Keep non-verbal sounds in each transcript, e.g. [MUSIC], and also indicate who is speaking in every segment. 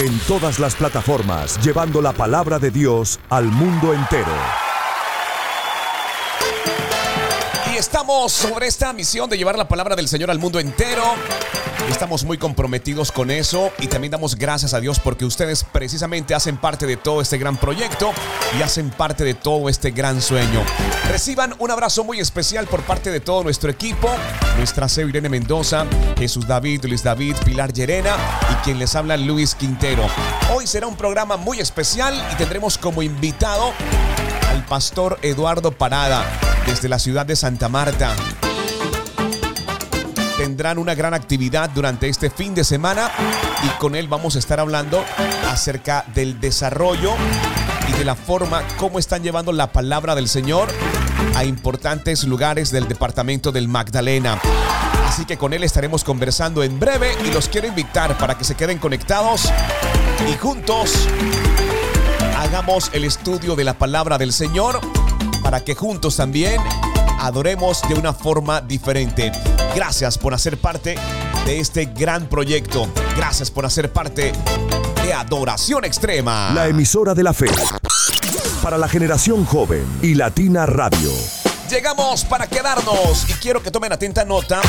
Speaker 1: En todas las plataformas, llevando la palabra de Dios al mundo entero.
Speaker 2: Y estamos sobre esta misión de llevar la palabra del Señor al mundo entero. Estamos muy comprometidos con eso y también damos gracias a Dios porque ustedes precisamente hacen parte de todo este gran proyecto y hacen parte de todo este gran sueño. Reciban un abrazo muy especial por parte de todo nuestro equipo, nuestra CEO Irene Mendoza, Jesús David, Luis David, Pilar Llerena y quien les habla Luis Quintero. Hoy será un programa muy especial y tendremos como invitado al pastor Eduardo Parada desde la ciudad de Santa Marta tendrán una gran actividad durante este fin de semana y con él vamos a estar hablando acerca del desarrollo y de la forma como están llevando la palabra del Señor a importantes lugares del departamento del Magdalena. Así que con él estaremos conversando en breve y los quiero invitar para que se queden conectados y juntos hagamos el estudio de la palabra del Señor para que juntos también adoremos de una forma diferente. Gracias por hacer parte de este gran proyecto. Gracias por hacer parte de Adoración Extrema.
Speaker 1: La emisora de la fe. Para la generación joven y Latina Radio.
Speaker 2: Llegamos para quedarnos y quiero que tomen atenta nota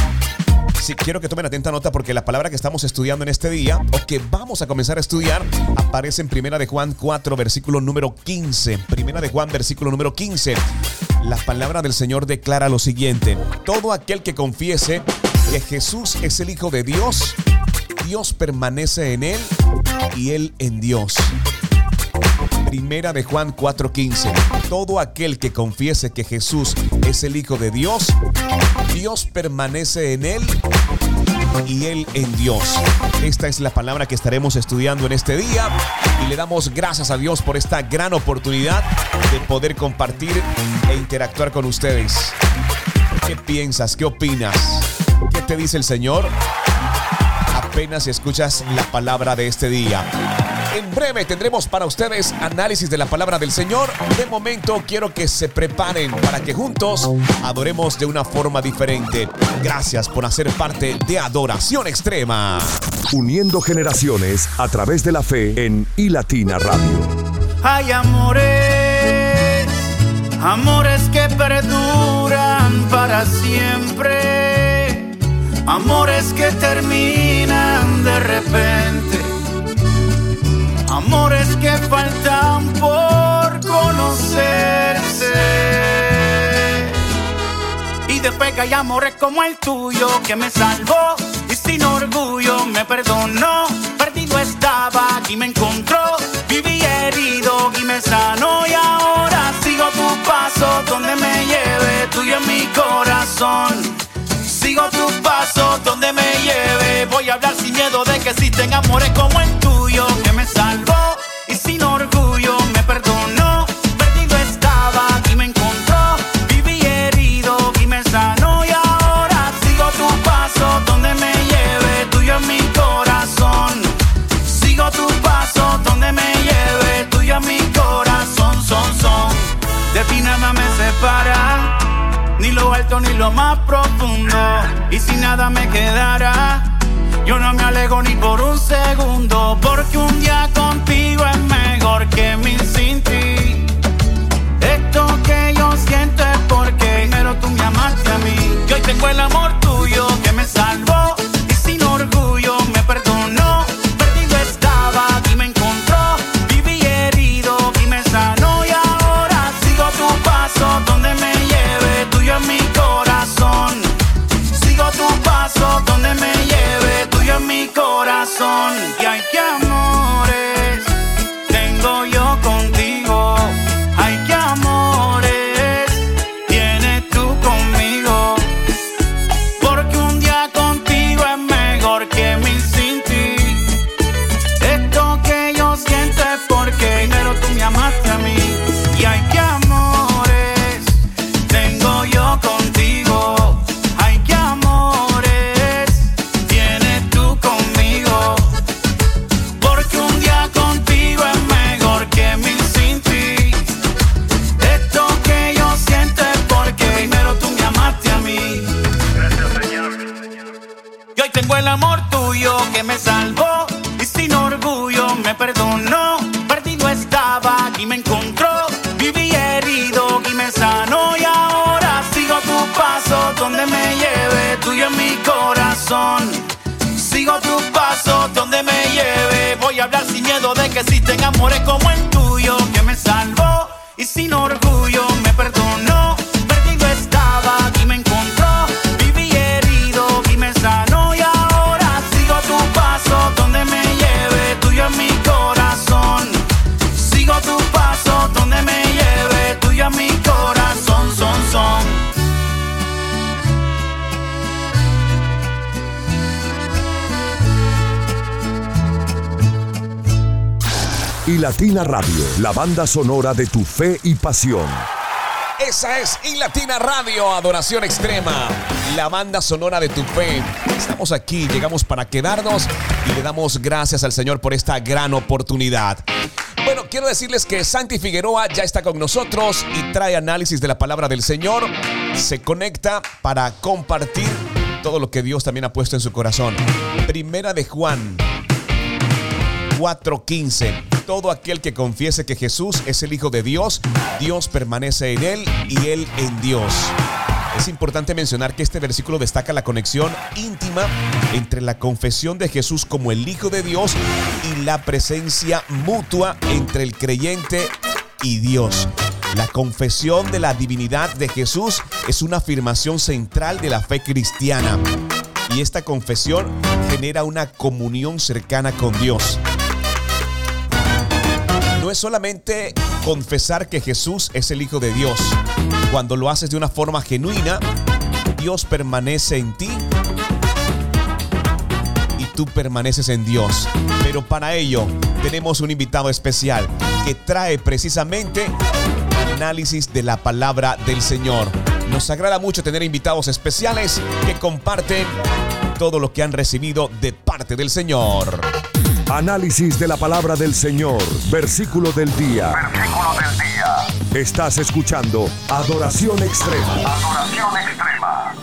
Speaker 2: Sí, quiero que tomen atenta nota porque la palabra que estamos estudiando en este día, o que vamos a comenzar a estudiar, aparece en Primera de Juan 4, versículo número 15. Primera de Juan, versículo número 15. La palabra del Señor declara lo siguiente. Todo aquel que confiese que Jesús es el Hijo de Dios, Dios permanece en él y él en Dios. Primera de Juan 4:15. Todo aquel que confiese que Jesús es el Hijo de Dios, Dios permanece en él y él en Dios. Esta es la palabra que estaremos estudiando en este día y le damos gracias a Dios por esta gran oportunidad de poder compartir e interactuar con ustedes. ¿Qué piensas? ¿Qué opinas? ¿Qué te dice el Señor? Apenas escuchas la palabra de este día. En breve tendremos para ustedes análisis de la palabra del Señor. De momento quiero que se preparen para que juntos adoremos de una forma diferente. Gracias por hacer parte de Adoración Extrema.
Speaker 1: Uniendo generaciones a través de la fe en iLatina Radio.
Speaker 3: Hay amores, amores que perduran para siempre, amores que terminan de repente amores que faltan por conocerse. Y después hay amores como el tuyo que me salvó y sin orgullo me perdonó. Perdido estaba y me encontró, viví herido y me sanó y ahora sigo tu paso donde me lleve, tuyo en mi corazón. Sigo tu paso donde me lleve. Voy a hablar sin miedo de que existen amores como el hablar sin miedo de que existen amores como el tuyo
Speaker 1: Latina Radio, la banda sonora de tu fe y pasión.
Speaker 2: Esa es Y Latina Radio, Adoración Extrema, la banda sonora de tu fe. Estamos aquí, llegamos para quedarnos y le damos gracias al Señor por esta gran oportunidad. Bueno, quiero decirles que Santi Figueroa ya está con nosotros y trae análisis de la palabra del Señor. Se conecta para compartir todo lo que Dios también ha puesto en su corazón. Primera de Juan 4:15. Todo aquel que confiese que Jesús es el Hijo de Dios, Dios permanece en él y él en Dios. Es importante mencionar que este versículo destaca la conexión íntima entre la confesión de Jesús como el Hijo de Dios y la presencia mutua entre el creyente y Dios. La confesión de la divinidad de Jesús es una afirmación central de la fe cristiana y esta confesión genera una comunión cercana con Dios. Es solamente confesar que Jesús es el Hijo de Dios. Cuando lo haces de una forma genuina, Dios permanece en ti y tú permaneces en Dios. Pero para ello tenemos un invitado especial que trae precisamente análisis de la palabra del Señor. Nos agrada mucho tener invitados especiales que comparten todo lo que han recibido de parte del Señor.
Speaker 1: Análisis de la palabra del Señor, versículo del día.
Speaker 4: Versículo del día.
Speaker 1: Estás escuchando Adoración Extrema.
Speaker 4: Adoración extrema.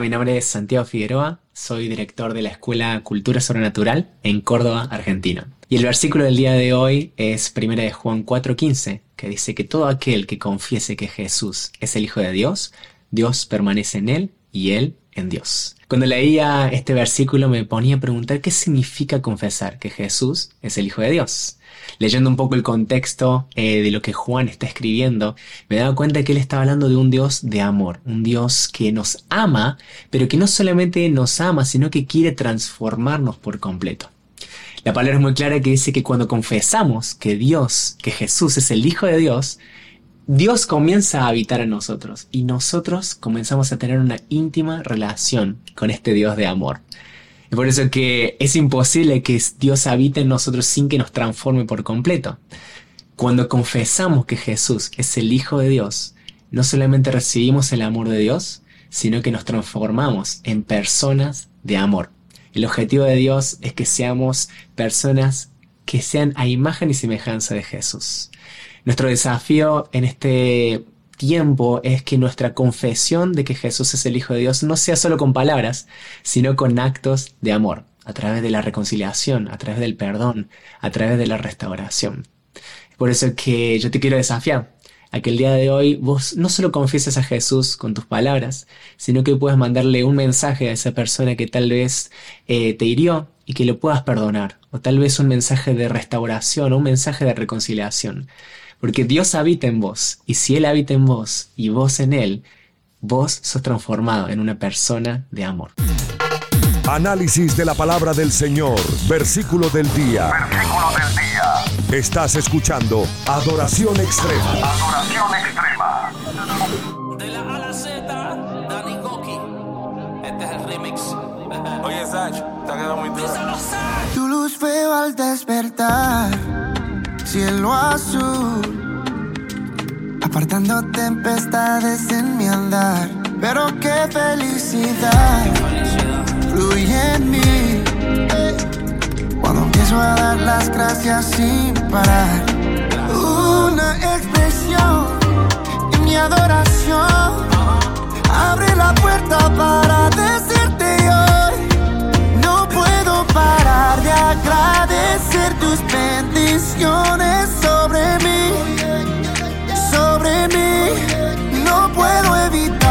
Speaker 5: Mi nombre es Santiago Figueroa, soy director de la Escuela Cultura Sobrenatural en Córdoba, Argentina. Y el versículo del día de hoy es 1 de Juan 4:15, que dice que todo aquel que confiese que Jesús es el Hijo de Dios, Dios permanece en él y él Dios. Cuando leía este versículo me ponía a preguntar qué significa confesar que Jesús es el Hijo de Dios. Leyendo un poco el contexto eh, de lo que Juan está escribiendo, me daba cuenta que él estaba hablando de un Dios de amor, un Dios que nos ama, pero que no solamente nos ama, sino que quiere transformarnos por completo. La palabra es muy clara que dice que cuando confesamos que Dios, que Jesús es el Hijo de Dios, Dios comienza a habitar en nosotros y nosotros comenzamos a tener una íntima relación con este Dios de amor. Es por eso que es imposible que Dios habite en nosotros sin que nos transforme por completo. Cuando confesamos que Jesús es el Hijo de Dios, no solamente recibimos el amor de Dios, sino que nos transformamos en personas de amor. El objetivo de Dios es que seamos personas que sean a imagen y semejanza de Jesús. Nuestro desafío en este tiempo es que nuestra confesión de que Jesús es el Hijo de Dios no sea solo con palabras, sino con actos de amor, a través de la reconciliación, a través del perdón, a través de la restauración. Por eso que yo te quiero desafiar a que el día de hoy vos no solo confieses a Jesús con tus palabras, sino que puedas mandarle un mensaje a esa persona que tal vez eh, te hirió y que lo puedas perdonar, o tal vez un mensaje de restauración un mensaje de reconciliación. Porque Dios habita en vos, y si Él habita en vos y vos en Él, vos sos transformado en una persona de amor.
Speaker 1: Análisis de la palabra del Señor, versículo del día.
Speaker 4: Versículo del día.
Speaker 1: Estás escuchando Adoración Extrema.
Speaker 4: Adoración extrema.
Speaker 6: De la A la Z, Danny Goki. Este es el remix. Oye, Sach, te ha quedado muy duro.
Speaker 7: Tu luz veo al despertar, cielo azul, apartando tempestades en mi andar. Pero qué felicidad fluye en mí cuando empiezo a dar las gracias sin parar. Una expresión en mi adoración abre la puerta para decirte hoy. De agradecer tus bendiciones sobre mí, sobre mí. No puedo evitar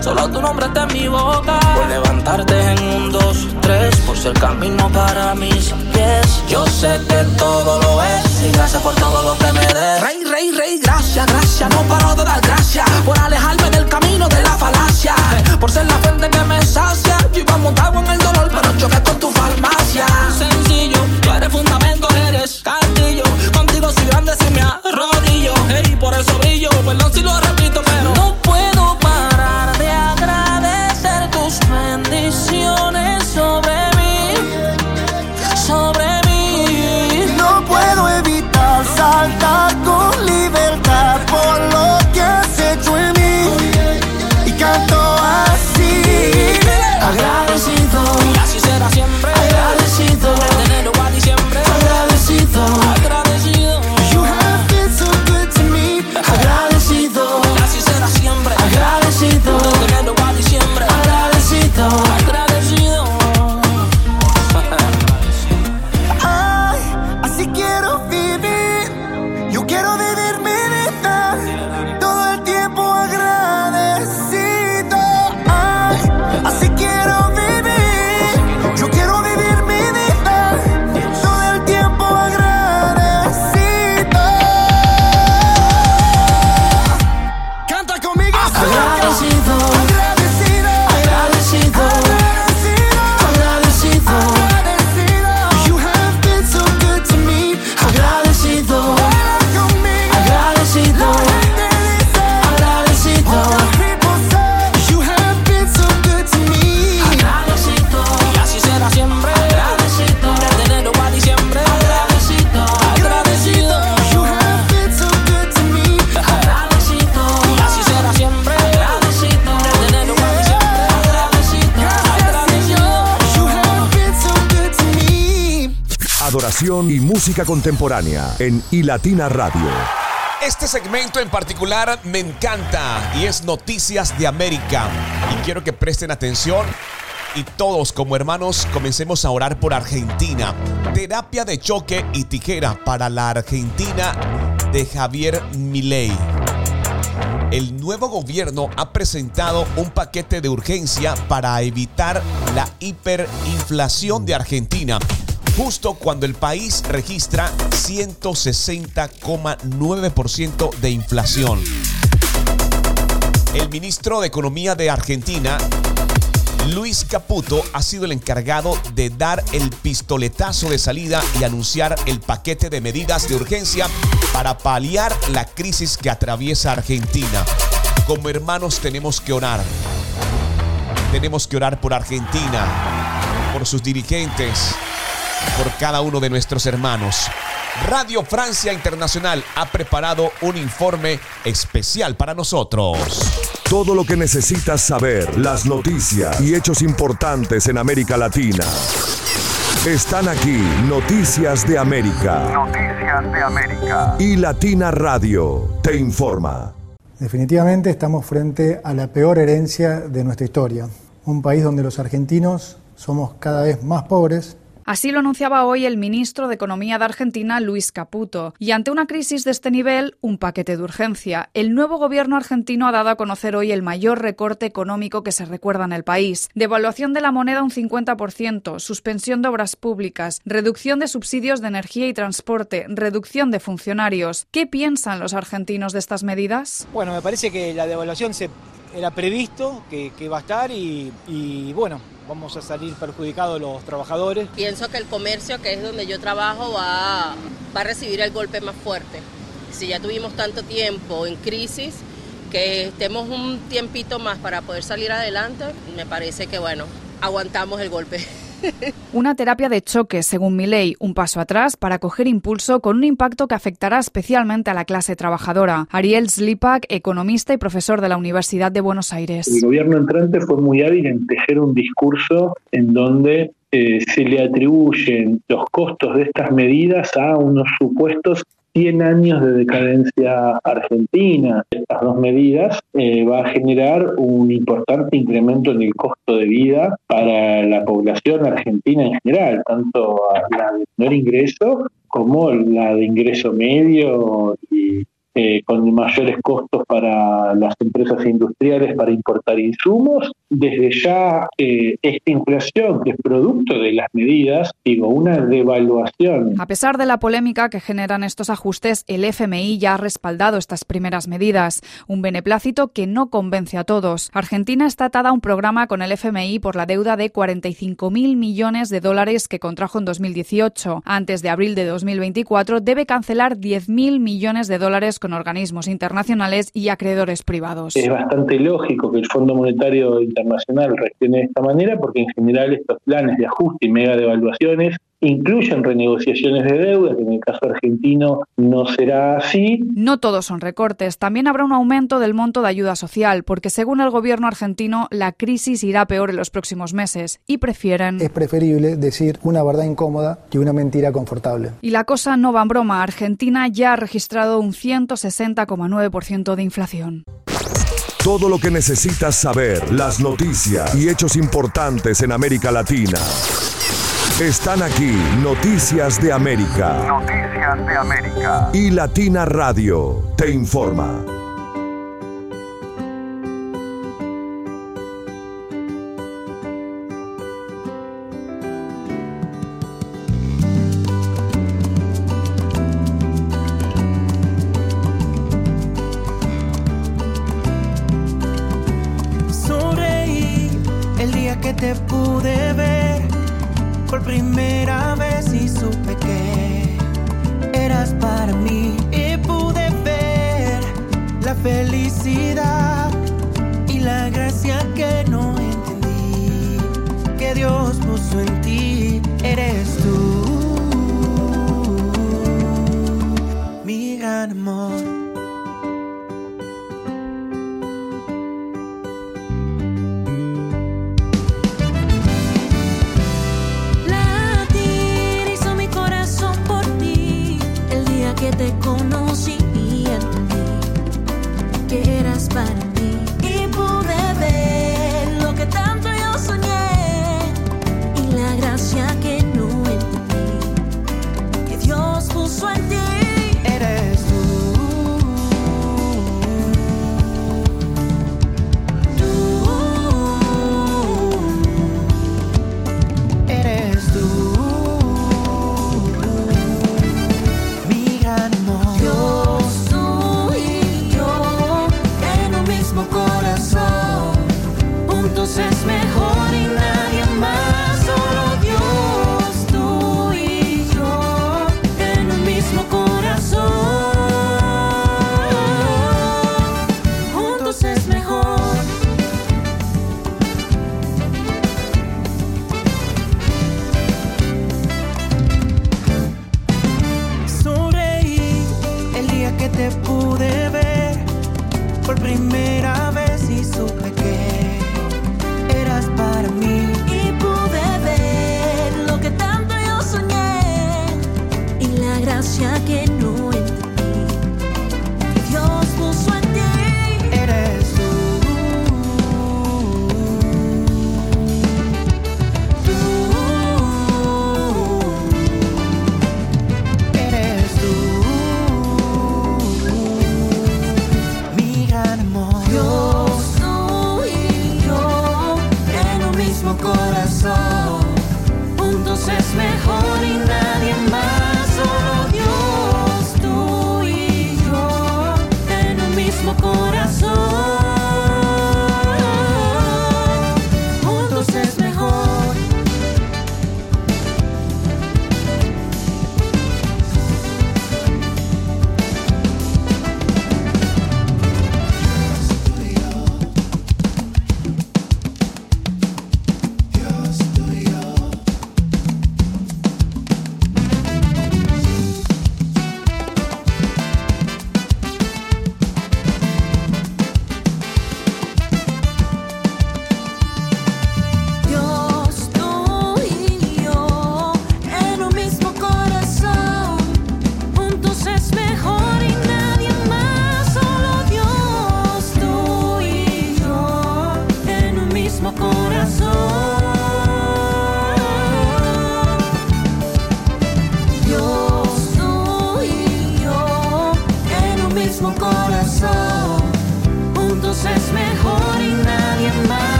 Speaker 6: Solo tu nombre está en mi boca. Por levantarte en un, dos, tres. Por ser camino para mis pies. Yo sé que todo lo es. Y gracias por todo lo que me des. Rey, rey, rey, gracias, gracias. No paro de dar gracias. Por alejarme del camino de la falacia. Por ser la
Speaker 1: Y música contemporánea en iLatina Radio.
Speaker 2: Este segmento en particular me encanta y es Noticias de América. Y quiero que presten atención y todos como hermanos comencemos a orar por Argentina. Terapia de choque y tijera para la Argentina de Javier Milei. El nuevo gobierno ha presentado un paquete de urgencia para evitar la hiperinflación de Argentina, justo cuando el país registra 160,9% de inflación. El ministro de Economía de Argentina, Luis Caputo, ha sido el encargado de dar el pistoletazo de salida y anunciar el paquete de medidas de urgencia para paliar la crisis que atraviesa Argentina. Como hermanos tenemos que orar. Tenemos que orar por Argentina, por sus dirigentes, por cada uno de nuestros hermanos. Radio Francia Internacional ha preparado un informe especial para nosotros.
Speaker 1: Todo lo que necesitas saber, las noticias y hechos importantes en América Latina. Están aquí Noticias de América
Speaker 4: Noticias de América.
Speaker 1: y Latina Radio te informa.
Speaker 8: Definitivamente estamos frente a la peor herencia de nuestra historia, un país donde los argentinos somos cada vez más pobres
Speaker 9: Así lo anunciaba hoy el ministro de Economía de Argentina, Luis Caputo. Y ante una crisis de este nivel, un paquete de urgencia. El nuevo gobierno argentino ha dado a conocer hoy el mayor recorte económico que se recuerda en el país. Devaluación de la moneda un 50%, suspensión de obras públicas, reducción de subsidios de energía y transporte, reducción de funcionarios. ¿Qué piensan los argentinos de estas medidas?
Speaker 10: Bueno, me parece que la devaluación se era previsto que, que va a estar y, y, bueno, vamos a salir perjudicados los trabajadores.
Speaker 11: Pienso que el comercio, que es donde yo trabajo, va, va a recibir el golpe más fuerte. Si ya tuvimos tanto tiempo en crisis, que estemos un tiempito más para poder salir adelante, me parece que bueno, aguantamos el golpe. [LAUGHS]
Speaker 9: Una terapia de choque, según ley, un paso atrás para coger impulso con un impacto que afectará especialmente a la clase trabajadora. Ariel Slipak, economista y profesor de la Universidad de Buenos Aires.
Speaker 12: El gobierno entrante fue muy hábil en tejer un discurso en donde eh, se le atribuyen los costos de estas medidas a unos supuestos 100 años de decadencia argentina. Estas dos medidas eh, va a generar un importante incremento en el costo de vida para la población argentina en general, tanto la de menor ingreso como la de ingreso medio y eh, con mayores costos para las empresas industriales para importar insumos. Desde ya eh, esta inflación, que es producto de las medidas, digo, una devaluación.
Speaker 9: A pesar de la polémica que generan estos ajustes, el FMI ya ha respaldado estas primeras medidas, un beneplácito que no convence a todos. Argentina está atada a un programa con el FMI por la deuda de 45.000 millones de dólares que contrajo en 2018. Antes de abril de 2024 debe cancelar 10.000 millones de dólares con organismos internacionales y acreedores privados.
Speaker 12: Es bastante lógico que el Fondo Monetario Internacional reaccione de esta manera porque en general estos planes de ajuste y mega devaluaciones incluyen renegociaciones de deuda, que en el caso argentino no será así.
Speaker 9: No todos son recortes, también habrá un aumento del monto de ayuda social, porque según el gobierno argentino la crisis irá peor en los próximos meses y prefieren...
Speaker 8: Es preferible decir una verdad incómoda que una mentira confortable.
Speaker 9: Y la cosa no va en broma, Argentina ya ha registrado un 160,9% de inflación.
Speaker 13: Todo lo que necesitas saber, las noticias y hechos importantes en América Latina. Están aquí Noticias de América.
Speaker 1: Noticias de América.
Speaker 13: Y Latina Radio te informa.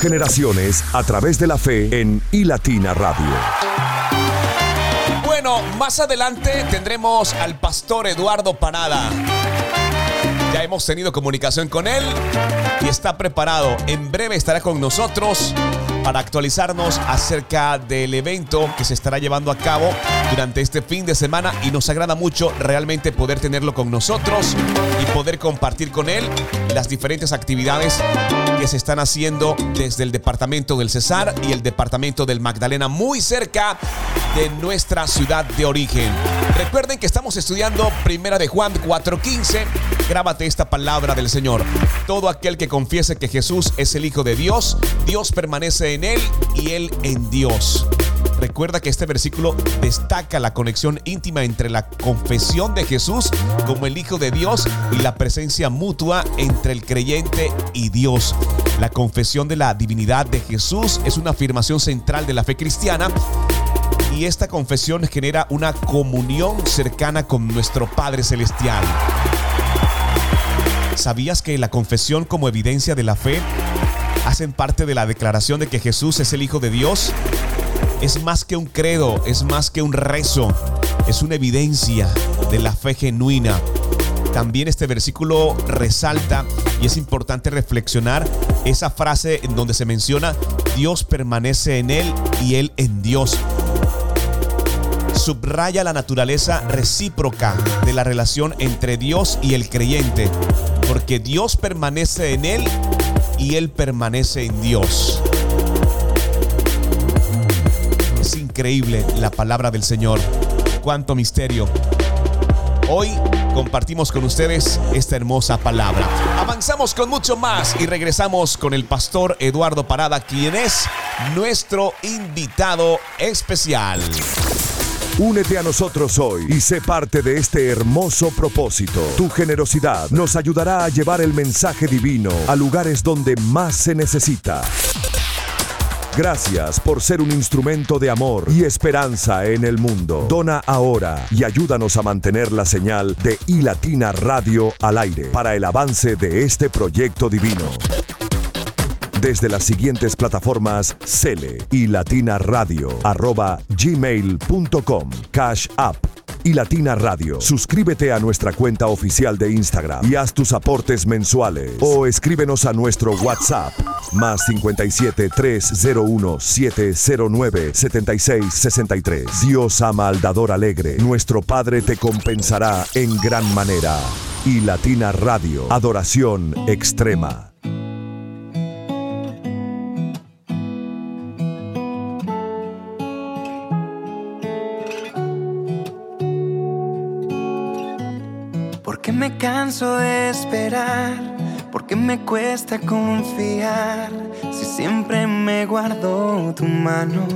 Speaker 1: Generaciones a través de la fe en iLatina Radio.
Speaker 2: Bueno, más adelante tendremos al pastor Eduardo Parada. Ya hemos tenido comunicación con él y está preparado. En breve estará con nosotros para actualizarnos acerca del evento que se estará llevando a cabo durante este fin de semana y nos agrada mucho realmente poder tenerlo con nosotros y poder compartir con él las diferentes actividades que se están haciendo desde el departamento del Cesar y el departamento del Magdalena, muy cerca de nuestra ciudad de origen. Recuerden que estamos estudiando Primera de Juan 4:15. Grábate esta palabra del Señor. Todo aquel que confiese que Jesús es el Hijo de Dios, Dios permanece en él y él en Dios. Recuerda que este versículo destaca la conexión íntima entre la confesión de Jesús como el Hijo de Dios y la presencia mutua entre el creyente y Dios. La confesión de la divinidad de Jesús es una afirmación central de la fe cristiana y esta confesión genera una comunión cercana con nuestro Padre Celestial. ¿Sabías que la confesión como evidencia de la fe hacen parte de la declaración de que Jesús es el Hijo de Dios? Es más que un credo, es más que un rezo, es una evidencia de la fe genuina. También este versículo resalta y es importante reflexionar esa frase en donde se menciona Dios permanece en él y él en Dios subraya la naturaleza recíproca de la relación entre Dios y el creyente, porque Dios permanece en él y él permanece en Dios. Increíble la palabra del Señor. Cuánto misterio. Hoy compartimos con ustedes esta hermosa palabra. Avanzamos con mucho más y regresamos con el pastor Eduardo Parada, quien es nuestro invitado especial.
Speaker 1: Únete a nosotros hoy y sé parte de este hermoso propósito. Tu generosidad nos ayudará a llevar el mensaje divino a lugares donde más se necesita. Gracias por ser un instrumento de amor y esperanza en el mundo. Dona ahora y ayúdanos a mantener la señal de iLatina Radio al aire para el avance de este proyecto divino desde las siguientes plataformas Cele y Latina Radio, arroba gmail.com, Cash App y Latina Radio. Suscríbete a nuestra cuenta oficial de Instagram y haz tus aportes mensuales o escríbenos a nuestro WhatsApp más 57 301 709 7663. Dios ama al dador alegre. Nuestro Padre te compensará en gran manera. Y Latina Radio, adoración extrema.
Speaker 14: Esperar, porque me cuesta confiar, si siempre me guardo tu mano.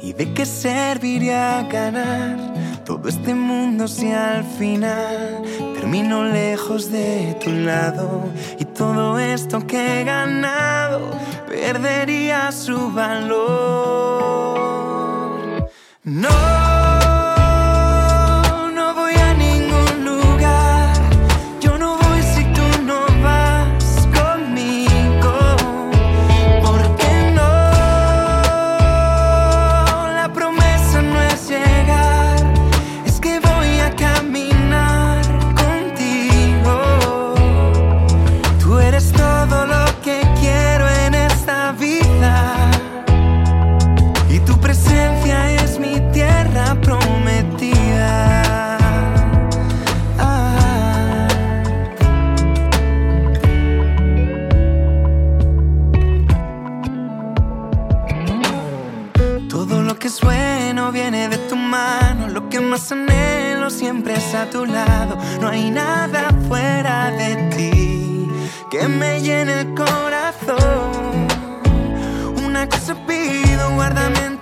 Speaker 14: ¿Y de qué serviría ganar todo este mundo si al final termino lejos de tu lado? Y todo esto que he ganado perdería su valor. No. Más anhelo siempre es a tu lado. No hay nada fuera de ti que me llene el corazón. Una cosa pido, guárdame en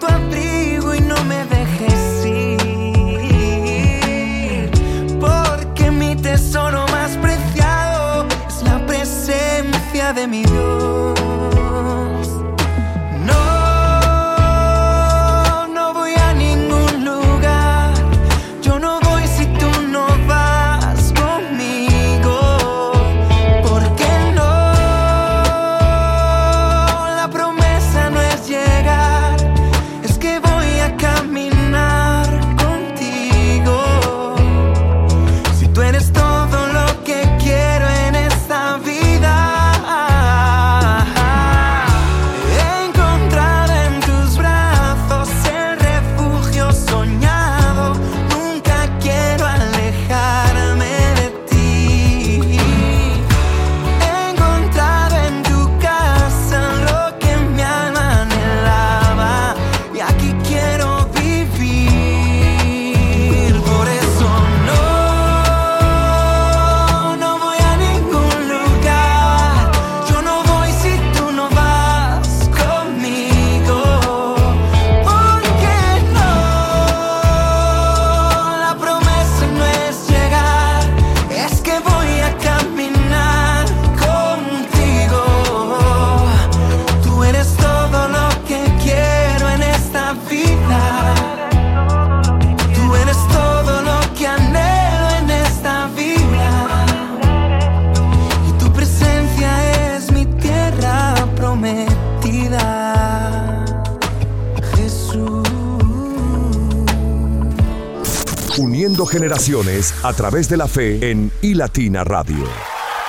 Speaker 1: generaciones a través de la fe en iLatina Radio.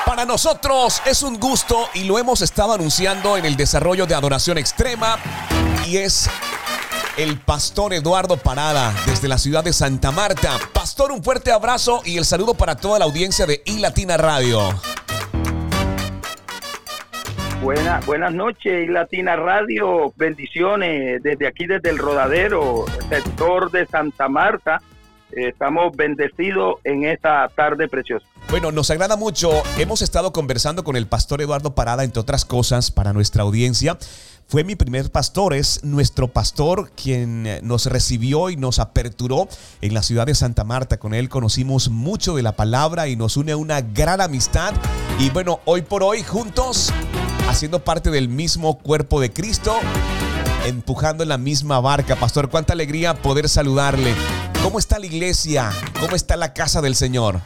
Speaker 2: Para nosotros es un gusto y lo hemos estado anunciando en el desarrollo de Adoración Extrema y es el pastor Eduardo Parada desde la ciudad de Santa Marta. Pastor, un fuerte abrazo y el saludo para toda la audiencia de iLatina Radio.
Speaker 15: Buena, buenas noches, Latina Radio. Bendiciones desde aquí, desde el Rodadero, sector de Santa Marta. Estamos bendecidos en esta tarde preciosa.
Speaker 2: Bueno, nos agrada mucho. Hemos estado conversando con el pastor Eduardo Parada, entre otras cosas, para nuestra audiencia. Fue mi primer pastor, es nuestro pastor quien nos recibió y nos aperturó en la ciudad de Santa Marta. Con él conocimos mucho de la palabra y nos une una gran amistad. Y bueno, hoy por hoy juntos, haciendo parte del mismo cuerpo de Cristo, empujando en la misma barca. Pastor, cuánta alegría poder saludarle. ¿Cómo está la iglesia? ¿Cómo está la casa del Señor?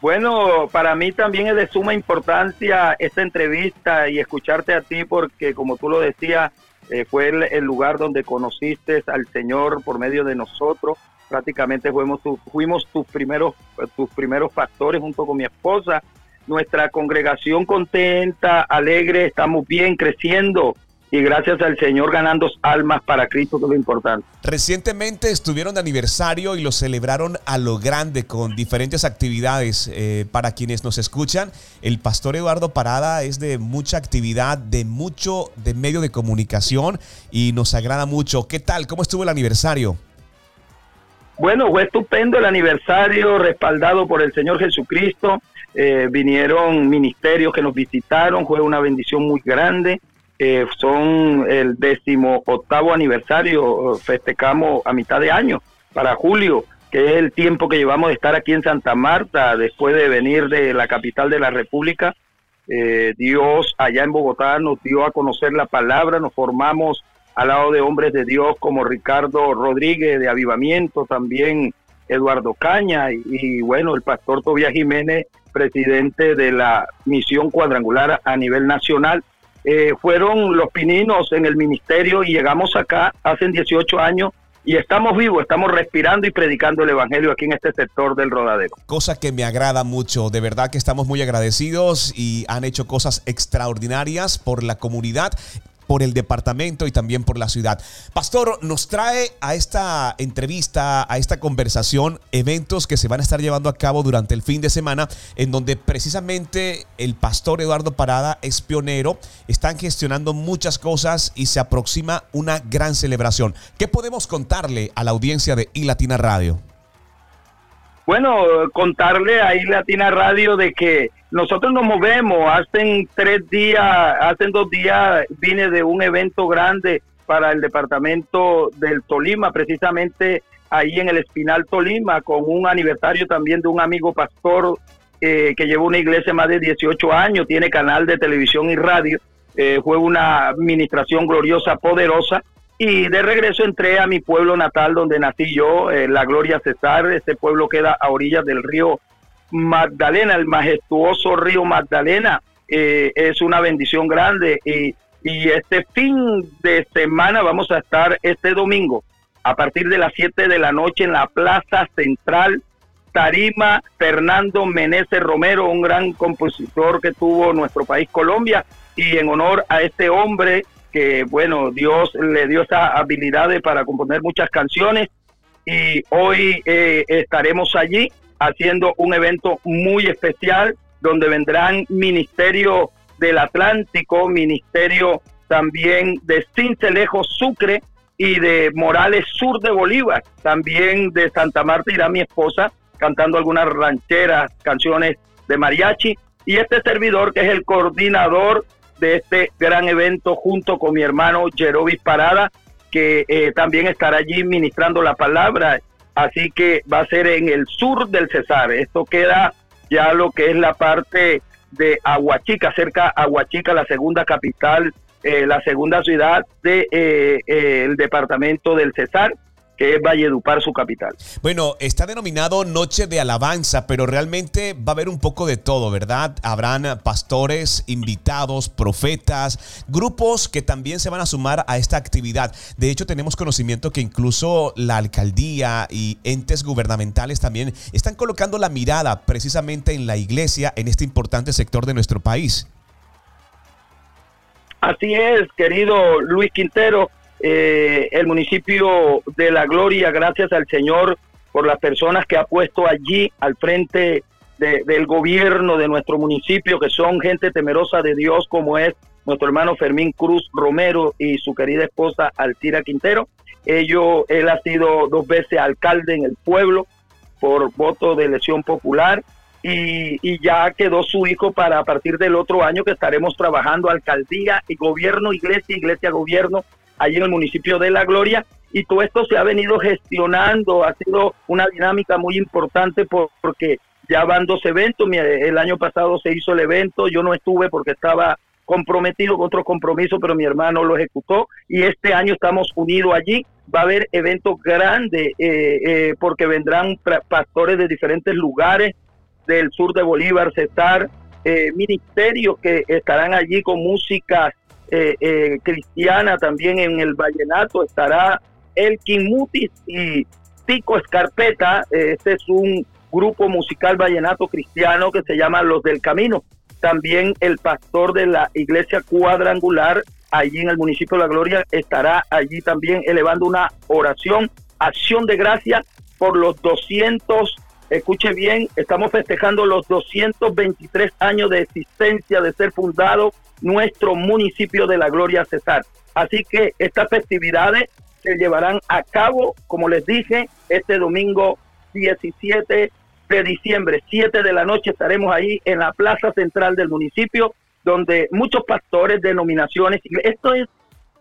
Speaker 15: Bueno, para mí también es de suma importancia esta entrevista y escucharte a ti porque, como tú lo decías, eh, fue el, lugar donde conociste al Señor por medio de nosotros. Prácticamente fuimos, tus primeros, tus primeros pastores junto con mi esposa. Nuestra congregación contenta, alegre, estamos bien creciendo y gracias al Señor ganando almas para Cristo, que es lo importante.
Speaker 2: Recientemente estuvieron de aniversario y lo celebraron a lo grande con diferentes actividades. Eh, para quienes nos escuchan, el pastor Eduardo Parada es de mucha actividad, de mucho de medio de comunicación y nos agrada mucho. ¿Qué tal? ¿Cómo estuvo el aniversario?
Speaker 15: Bueno, fue estupendo el aniversario respaldado por el Señor Jesucristo. Eh, vinieron ministerios que nos visitaron, fue una bendición muy grande son el décimo octavo aniversario, festejamos a mitad de año, para julio, que es el tiempo que llevamos de estar aquí en Santa Marta, después de venir de la capital de la República. Eh, Dios allá en Bogotá nos dio a conocer la palabra, nos formamos al lado de hombres de Dios como Ricardo Rodríguez de Avivamiento, también Eduardo Caña y, y bueno, el pastor Tobias Jiménez, presidente de la misión cuadrangular a nivel nacional eh, fueron los pininos en el ministerio y llegamos acá hace 18 años y estamos vivos, estamos respirando y predicando el Evangelio aquí en este sector del rodadero.
Speaker 2: Cosa que me agrada mucho, de verdad que estamos muy agradecidos y han hecho cosas extraordinarias por la comunidad por el departamento y también por la ciudad. Pastor, nos trae a esta entrevista, a esta conversación, eventos que se van a estar llevando a cabo durante el fin de semana, en donde precisamente el pastor Eduardo Parada es pionero, están gestionando muchas cosas y se aproxima una gran celebración. ¿Qué podemos contarle a la audiencia de iLatina Radio?
Speaker 15: Bueno, contarle a iLatina Radio de que nosotros nos movemos, hace tres días, hace dos días vine de un evento grande para el departamento del Tolima, precisamente ahí en el Espinal Tolima, con un aniversario también de un amigo pastor eh, que lleva una iglesia más de 18 años, tiene canal de televisión y radio, eh, fue una administración gloriosa, poderosa, y de regreso entré a mi pueblo natal donde nací yo, eh, la Gloria Cesar, este pueblo queda a orillas del río Magdalena, el majestuoso río Magdalena, eh, es una bendición grande. Y, y, este fin de semana vamos a estar este domingo a partir de las 7 de la noche en la Plaza Central Tarima Fernando Meneses Romero, un gran compositor que tuvo nuestro país Colombia y en honor a este hombre que bueno, Dios le dio esa habilidad para componer muchas canciones y hoy eh, estaremos allí haciendo un evento muy especial donde vendrán Ministerio del Atlántico, Ministerio también de Cincelejo Sucre y de Morales Sur de Bolívar. También de Santa Marta irá mi esposa cantando algunas rancheras, canciones de mariachi. Y este servidor, que es el coordinador de este gran evento, junto con mi hermano Jerovis Parada, que eh, también estará allí ministrando la palabra así que va a ser en el sur del Cesar. Esto queda ya lo que es la parte de Aguachica, cerca a Aguachica, la segunda capital, eh, la segunda ciudad del de, eh, eh, departamento del Cesar, que es Valledupar su capital.
Speaker 2: Bueno, está denominado Noche de Alabanza, pero realmente va a haber un poco de todo, ¿verdad? Habrán pastores, invitados, profetas, grupos que también se van a sumar a esta actividad. De hecho, tenemos conocimiento que incluso la alcaldía y entes gubernamentales también están colocando la mirada precisamente en la iglesia, en este importante sector de nuestro país.
Speaker 15: Así es, querido Luis Quintero eh, el municipio de La Gloria, gracias al Señor por las personas que ha puesto allí al frente del gobierno de nuestro municipio, que son gente temerosa de Dios, como es nuestro hermano Fermín Cruz Romero y su querida esposa Altira Quintero. Ello, él ha sido dos veces alcalde en el pueblo por voto de elección popular y, y, ya quedó su hijo para a partir del otro año que estaremos trabajando alcaldía y gobierno, iglesia, iglesia, gobierno allí en el municipio de La Gloria y todo esto se ha venido gestionando, ha sido una dinámica muy importante porque ya van dos eventos, el año pasado se hizo el evento, yo no estuve porque estaba comprometido con otro compromiso, pero mi hermano lo ejecutó y este año estamos unidos allí. Va a haber eventos grandes eh, eh, porque vendrán pastores de diferentes lugares del sur de Bolívar, Cesar, eh, ministerios que estarán allí con música eh, eh, cristiana también en el vallenato estará El Mutis y Tico Escarpeta. Este es un grupo musical vallenato cristiano que se llama Los del Camino. También el pastor de la iglesia cuadrangular allí en el municipio de La Gloria estará allí también elevando una oración, acción de gracia por los 200, escuche bien, estamos festejando los 223 años de existencia de ser fundado nuestro municipio de la Gloria Cesar. Así que estas festividades se llevarán a cabo, como les dije, este domingo 17 de diciembre, 7 de la noche, estaremos ahí en la plaza central del municipio, donde muchos pastores, denominaciones, esto es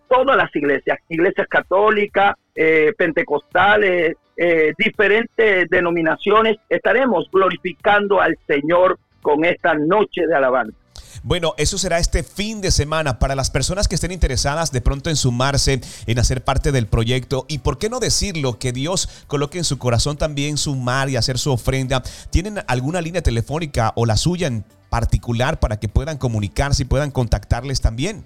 Speaker 15: todas las iglesias, iglesias católicas, eh, pentecostales, eh, diferentes denominaciones, estaremos glorificando al Señor con esta noche de alabanza.
Speaker 2: Bueno, eso será este fin de semana para las personas que estén interesadas de pronto en sumarse, en hacer parte del proyecto y por qué no decirlo, que Dios coloque en su corazón también sumar y hacer su ofrenda. ¿Tienen alguna línea telefónica o la suya en particular para que puedan comunicarse y puedan contactarles también?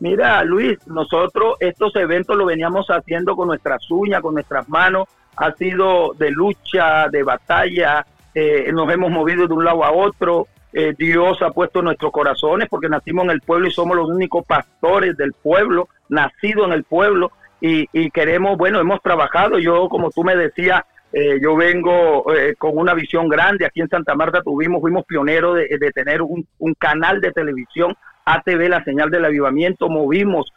Speaker 15: Mira, Luis, nosotros estos eventos lo veníamos haciendo con nuestras uñas, con nuestras manos. Ha sido de lucha, de batalla. Eh, nos hemos movido de un lado a otro. Eh, Dios ha puesto nuestros corazones porque nacimos en el pueblo y somos los únicos pastores del pueblo, nacidos en el pueblo y, queremos, bueno, hemos trabajado, yo como tú me decías, eh, yo vengo eh, con una visión grande, aquí en Santa Marta tuvimos, fuimos pioneros de, tener un, canal de televisión, ATV, la señal del avivamiento, movimos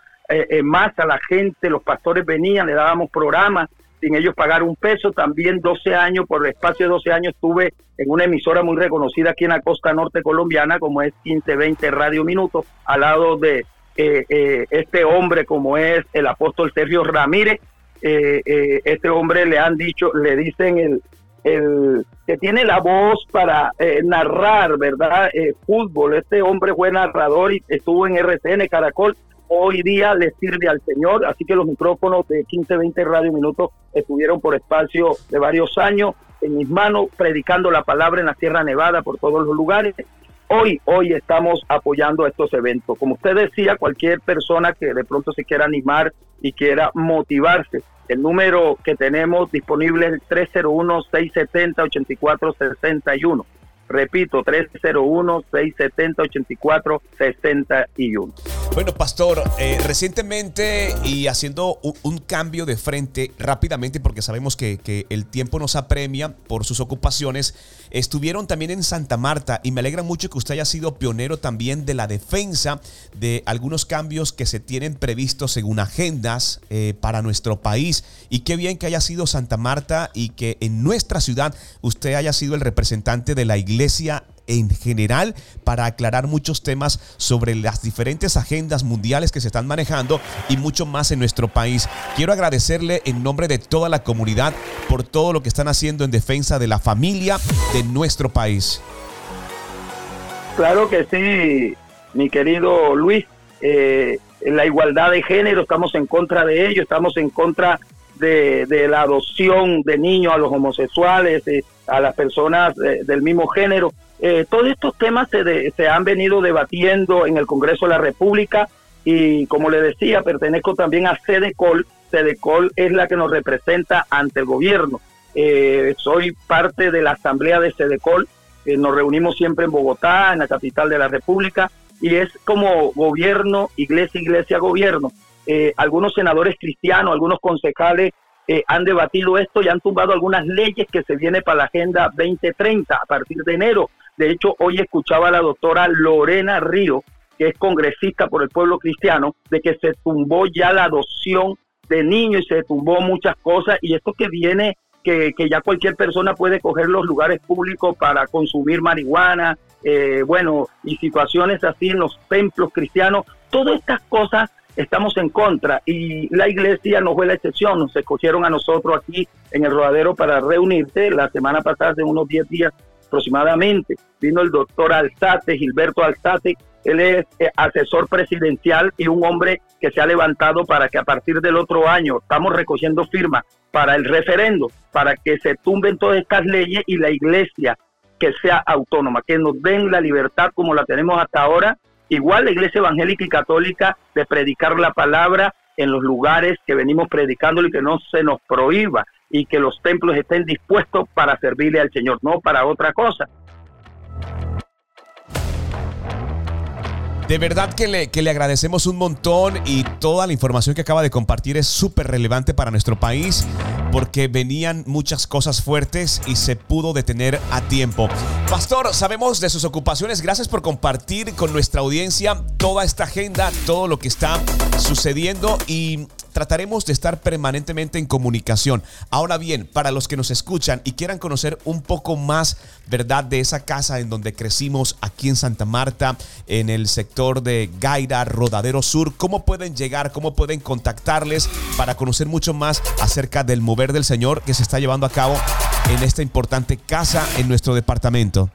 Speaker 15: más a la gente, los pastores venían, le dábamos programas, sin ellos pagar un peso. También 12 años, por el espacio de 12 años, estuve en una emisora muy reconocida aquí en la costa norte colombiana, como es 1520 Radio Minuto, al lado de eh, eh, este hombre como es el apóstol Sergio Ramírez. Eh, este hombre le han dicho, le dicen el, el que tiene la voz para narrar, ¿verdad? fútbol. Este hombre fue narrador y estuvo en RCN Caracol hoy día le sirve al Señor, así que los micrófonos de 15, 20 radio minutos estuvieron por espacio de varios años en mis manos, predicando la palabra en la Sierra Nevada por todos los lugares. Hoy, hoy estamos apoyando estos eventos. Como usted decía, cualquier persona que de pronto se quiera animar y quiera motivarse, el número que tenemos disponible es el 301-670-8461. Repito, 301-670-8461.
Speaker 2: Bueno, Pastor, eh, recientemente y haciendo un, cambio de frente rápidamente, porque sabemos que, que, el tiempo nos apremia por sus ocupaciones, estuvieron también en Santa Marta y me alegra mucho que usted haya sido pionero también de la defensa de algunos cambios que se tienen previstos según agendas eh, para nuestro país. Y qué bien que haya sido Santa Marta y que en nuestra ciudad usted haya sido el representante de la iglesia en general para aclarar muchos temas sobre las diferentes agendas mundiales que se están manejando y mucho más en nuestro país. Quiero agradecerle en nombre de toda la comunidad por todo lo que están haciendo en defensa de la familia de nuestro país.
Speaker 15: Claro que sí, mi querido Luis. Eh, la igualdad de género, estamos en contra de ello, estamos en contra de, la adopción de niños a los homosexuales, a las personas eh, del mismo género. Eh, todos estos temas se, de- se han venido debatiendo en el Congreso de la República y como le decía, pertenezco también a SEDECOL. SEDECOL es la que nos representa ante el gobierno. Eh, soy parte de la asamblea de SEDECOL. Eh, nos reunimos siempre en Bogotá, en la capital de la República, y es como gobierno, iglesia, iglesia, gobierno. Eh, algunos senadores cristianos, algunos concejales eh, han debatido esto y han tumbado algunas leyes que se viene para la Agenda 2030 a partir de enero. De hecho, hoy escuchaba a la doctora Lorena Río, que es congresista por el pueblo cristiano, de que se tumbó ya la adopción de niños y se tumbó muchas cosas y esto que viene que, que ya cualquier persona puede coger los lugares públicos para consumir marihuana, eh, bueno, y situaciones así en los templos cristianos, todas estas cosas estamos en contra y la iglesia no fue la excepción, nos escogieron a nosotros aquí en el rodadero para reunirse la semana pasada, hace unos 10 días aproximadamente, vino el doctor Alzate, Gilberto Alzate, él es eh, asesor presidencial y un hombre que se ha levantado para que a partir del otro año estamos recogiendo firmas para el referendo, para que se tumben todas estas leyes y la iglesia que sea autónoma, que nos den la libertad como la tenemos hasta ahora, igual la iglesia evangélica y católica de predicar la palabra en los lugares que venimos predicando y que no se nos prohíba y que los templos estén dispuestos para servirle al Señor, no para otra cosa.
Speaker 2: De verdad que le, que le agradecemos un montón y toda la información que acaba de compartir es súper relevante para nuestro país porque venían muchas cosas fuertes y se pudo detener a tiempo. Pastor, sabemos de sus ocupaciones. Gracias por compartir con nuestra audiencia toda esta agenda, todo lo que está sucediendo y trataremos de estar permanentemente en comunicación. Ahora bien, para los que nos escuchan y quieran conocer un poco más, ¿verdad?, de esa casa en donde crecimos aquí en Santa Marta, en el sector de Gaira, Rodadero Sur, ¿cómo pueden llegar? ¿Cómo pueden contactarles para conocer mucho más acerca del mover del Señor que se está llevando a cabo en esta importante casa en nuestro departamento?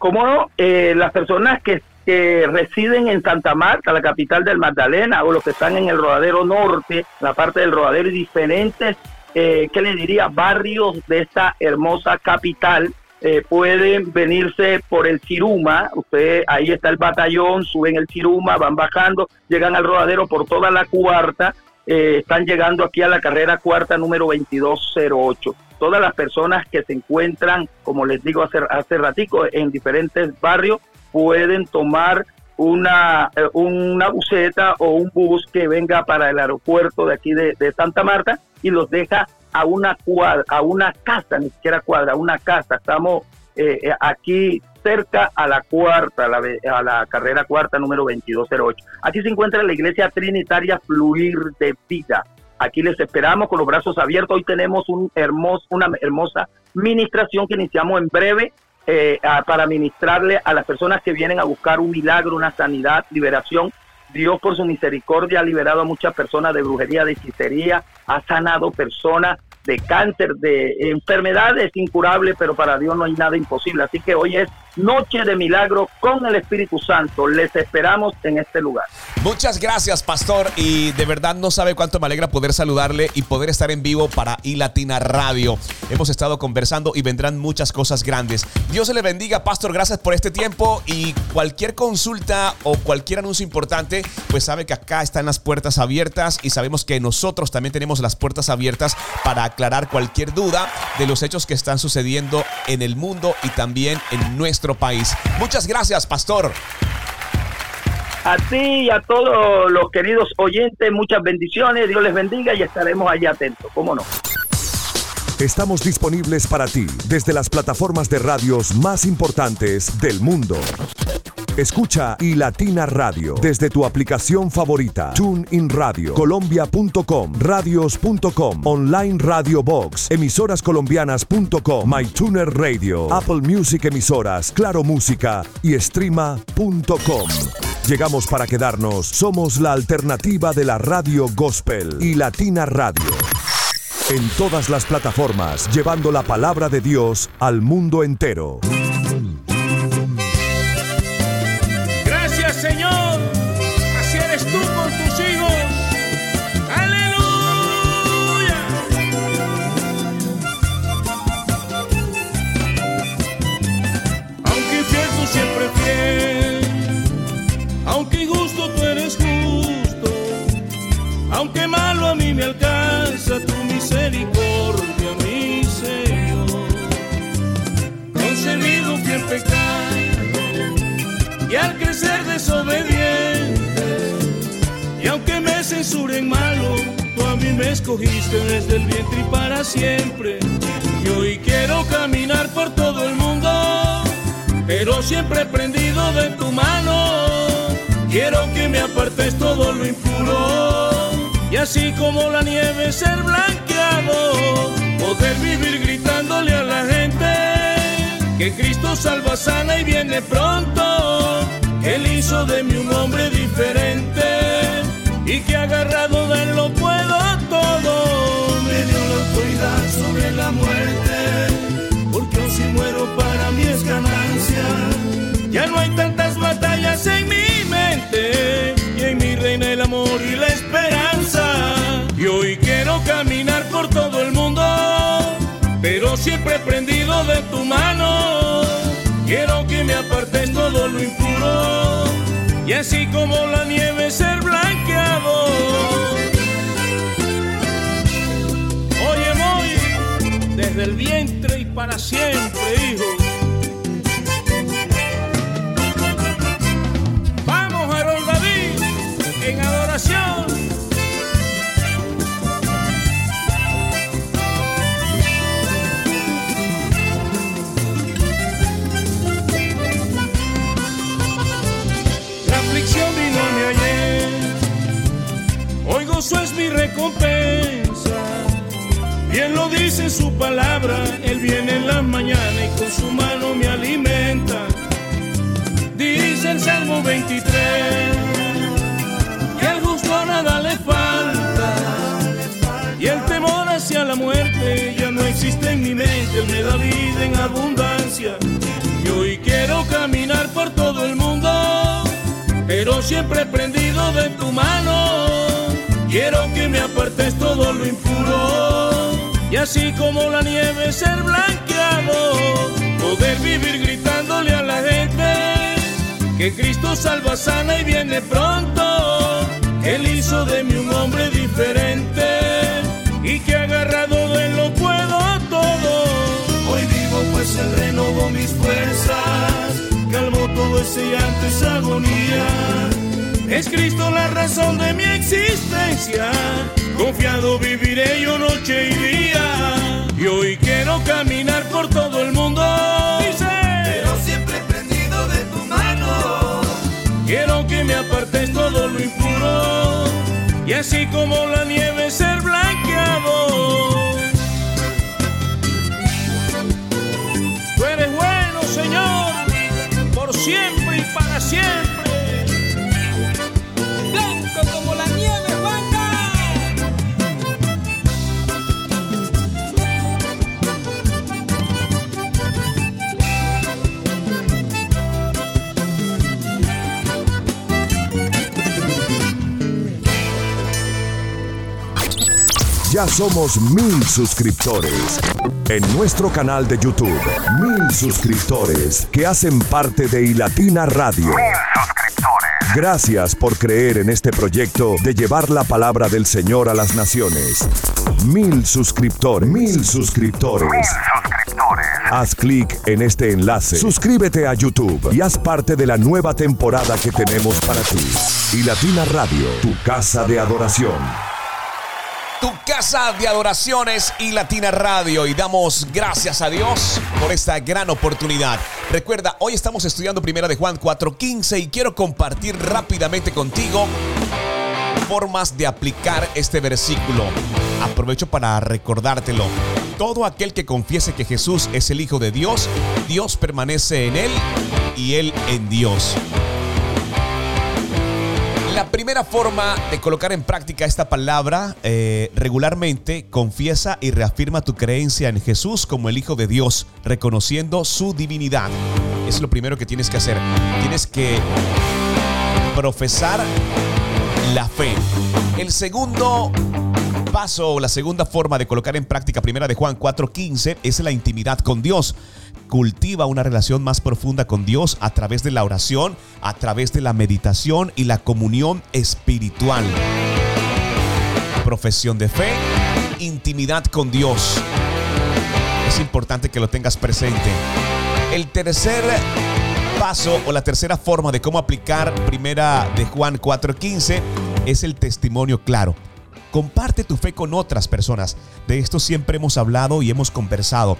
Speaker 15: como no, eh, las personas que, que residen en Santa Marta, la capital del Magdalena, o los que están en el Rodadero Norte, la parte del Rodadero y diferentes, eh, ¿qué le diría? Barrios de esta hermosa capital, eh, pueden venirse por el Ciruma, usted ahí está el batallón, suben el Ciruma, van bajando, llegan al Rodadero por toda la cuarta, eh, están llegando aquí a la carrera cuarta número 2208 todas las personas que se encuentran, como les digo hace, hace ratico, en diferentes barrios, pueden tomar una, eh, una buseta o un bus que venga para el aeropuerto de aquí de, Santa Marta y los deja a una cuadra, a una casa, ni siquiera cuadra, a una casa. Estamos eh, eh, aquí cerca a la cuarta, la, a la carrera cuarta número 2208. Aquí se encuentra la iglesia trinitaria Fluir de Vida. Aquí les esperamos con los brazos abiertos. Hoy tenemos un hermoso, una hermosa ministración que iniciamos en breve eh, para ministrarle a las personas que vienen a buscar un milagro, una sanidad, liberación. Dios por su misericordia ha liberado a muchas personas de brujería, de hechicería, ha sanado personas de cáncer, de enfermedades incurables, pero para Dios no hay nada imposible. Así que hoy es noche de milagro con el Espíritu Santo. Les esperamos en este lugar.
Speaker 2: Muchas gracias, Pastor. Y de verdad no sabe cuánto me alegra poder saludarle y poder estar en vivo para iLatina Radio. Hemos estado conversando y vendrán muchas cosas grandes. Dios se le bendiga, Pastor. Gracias por este tiempo. Y cualquier consulta o cualquier anuncio importante, pues sabe que acá están las puertas abiertas y sabemos que nosotros también tenemos las puertas abiertas para aclarar cualquier duda de los hechos que están sucediendo en el mundo y también en nuestro país. Muchas gracias, Pastor.
Speaker 15: A ti y a todos los queridos oyentes, muchas bendiciones. Dios les bendiga y estaremos allí atentos. ¿Cómo no?
Speaker 1: Estamos disponibles para ti desde las plataformas de radios más importantes del mundo. Escucha iLatina Radio desde tu aplicación favorita. TuneIn Radio, Colombia.com, Radios.com, Online Radio Box, Emisorascolombianas.com, MyTuner Radio, Apple Music Emisoras, Claro Música y Streama.com. Llegamos para quedarnos. Somos la alternativa de la radio gospel y Latina Radio. En todas las plataformas, llevando la palabra de Dios al mundo entero.
Speaker 16: Me escogiste desde el vientre y para siempre. Y hoy quiero caminar por todo el mundo, pero siempre prendido de tu mano. Quiero que me apartes todo lo impuro y así como la nieve ser blanqueado, poder vivir gritándole a la gente que Cristo salva, sana y viene pronto. Él hizo de mí un hombre diferente y que agarrado de él lo puedo todo. Me dio la autoridad sobre la muerte, porque si muero para mí es ganancia. Ya no hay tantas batallas en mi mente y en mi reina el amor y la esperanza. Y hoy quiero caminar por todo el mundo, pero siempre prendido de tu mano. Quiero que me apartes todo lo impuro y así como la nieve ser blanqueado. Oye, voy desde el vientre y para siempre, hijo. Recompensa. Bien lo dice su palabra, Él viene en la mañana y con su mano me alimenta. Dice el Salmo 23, que al justo nada le falta. Y el temor hacia la muerte ya no existe en mi mente, Él me da vida en abundancia. Y hoy quiero caminar por todo el mundo pero siempre prendido de tu mano. Quiero que me apartes todo lo impuro y así como la nieve ser blanqueado, poder vivir gritándole a la gente que Cristo salva, sana y viene pronto. Él hizo de mí un hombre diferente y que agarrado de él lo puedo todo. Hoy vivo pues él renovó mis fuerzas calmó todo ese llanto, esa agonía. Es Cristo la razón de mi existencia. Confiado viviré yo noche y día. Y hoy quiero caminar por todo el mundo. Dice, pero siempre prendido de tu mano. Quiero que me apartes todo lo impuro. Y así como la nieve ser blanqueado. Tú eres bueno, Señor por siempre y para siempre.
Speaker 1: Ya somos mil suscriptores. En nuestro canal de YouTube, mil suscriptores que hacen parte de iLatina Radio. Gracias por creer en este proyecto de llevar la palabra del Señor a las naciones. Mil suscriptores, mil suscriptores. Haz clic en este enlace, suscríbete a YouTube y haz parte de la nueva temporada que tenemos para ti. Y Latina Radio, tu casa de adoración.
Speaker 2: Tu casa de adoraciones y Latina Radio y damos gracias a Dios por esta gran oportunidad. Recuerda, hoy estamos estudiando Primera de Juan 4:15 y quiero compartir rápidamente contigo formas de aplicar este versículo. Aprovecho para recordártelo. Todo aquel que confiese que Jesús es el Hijo de Dios, Dios permanece en él y él en Dios. La primera forma de colocar en práctica esta palabra eh, regularmente confiesa y reafirma tu creencia en Jesús como el Hijo de Dios, reconociendo su divinidad. Es lo primero que tienes que hacer. Tienes que profesar la fe. El segundo paso o la segunda forma de colocar en práctica primera de Juan 4:15 es la intimidad con Dios. Cultiva una relación más profunda con Dios a través de la oración, a través de la meditación y la comunión espiritual. Profesión de fe, intimidad con Dios. Es importante que lo tengas presente. El tercer paso o la tercera forma de cómo aplicar primera de Juan 4:15 es el testimonio claro. Comparte tu fe con otras personas. De esto siempre hemos hablado y hemos conversado.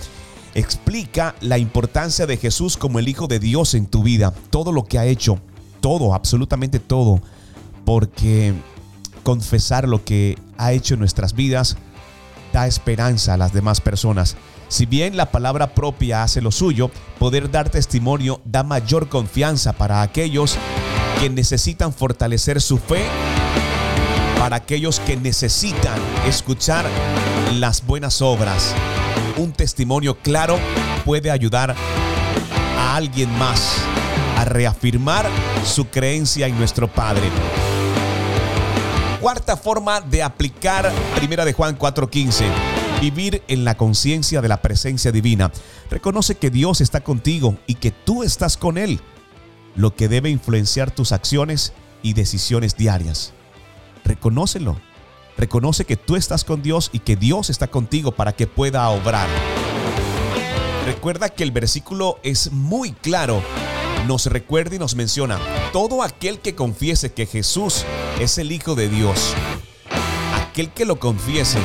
Speaker 2: Explica la importancia de Jesús como el Hijo de Dios en tu vida. Todo lo que ha hecho. Todo, absolutamente todo. Porque confesar lo que ha hecho en nuestras vidas da esperanza a las demás personas. Si bien la palabra propia hace lo suyo, poder dar testimonio da mayor confianza para aquellos que necesitan fortalecer su fe, para aquellos que necesitan escuchar las buenas obras. Un testimonio claro puede ayudar a alguien más a reafirmar su creencia en nuestro Padre. Cuarta forma de aplicar Primera de Juan 4:15. Vivir en la conciencia de la presencia divina. Reconoce que Dios está contigo y que tú estás con Él, lo que debe influenciar tus acciones y decisiones diarias. Reconócelo. Reconoce que tú estás con Dios y que Dios está contigo para que pueda obrar. Recuerda que el versículo es muy claro. Nos recuerda y nos menciona, todo aquel que confiese que Jesús es el Hijo de Dios, aquel que lo confiese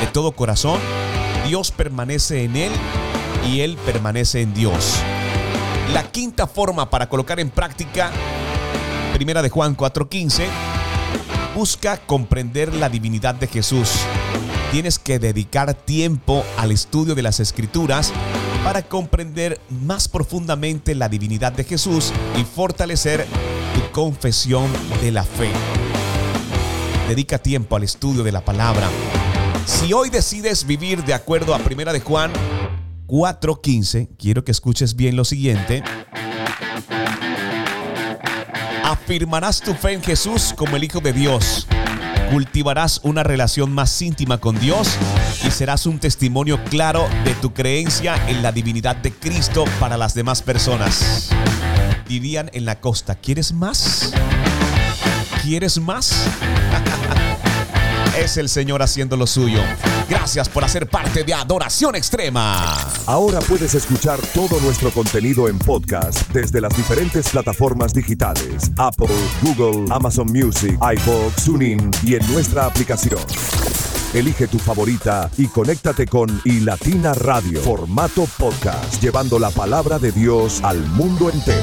Speaker 2: de todo corazón, Dios permanece en él y él permanece en Dios. La quinta forma para colocar en práctica, primera de Juan 4:15, busca comprender la divinidad de Jesús. Tienes que dedicar tiempo al estudio de las escrituras para comprender más profundamente la divinidad de Jesús y fortalecer tu confesión de la fe. Dedica tiempo al estudio de la palabra. Si hoy decides vivir de acuerdo a Primera de Juan 4:15, quiero que escuches bien lo siguiente. Afirmarás tu fe en Jesús como el Hijo de Dios. Cultivarás una relación más íntima con Dios y serás un testimonio claro de tu creencia en la divinidad de Cristo para las demás personas. Dirían en la costa, ¿quieres más? ¿Quieres más? [LAUGHS] es el Señor haciendo lo suyo. Gracias por hacer parte de Adoración Extrema.
Speaker 1: Ahora puedes escuchar todo nuestro contenido en podcast desde las diferentes plataformas digitales: Apple, Google, Amazon Music, iVoox, TuneIn y en nuestra aplicación. Elige tu favorita y conéctate con iLatina Radio, formato podcast, llevando la palabra de Dios al mundo entero.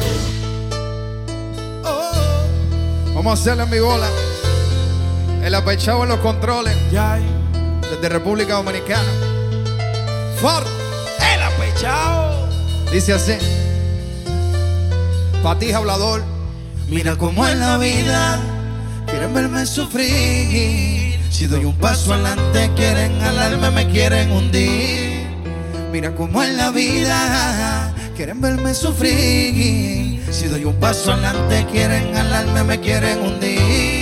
Speaker 17: Vamos a hacerle mi bola. El apechado en los controles. Desde República Dominicana. Ford. El apechado. Dice así. Patija hablador.
Speaker 7: Mira cómo es la vida, quieren verme sufrir. Si doy un paso adelante, quieren alarme, me quieren hundir. Mira cómo es la vida, quieren verme sufrir. Si doy un paso adelante, quieren alarme, me quieren hundir.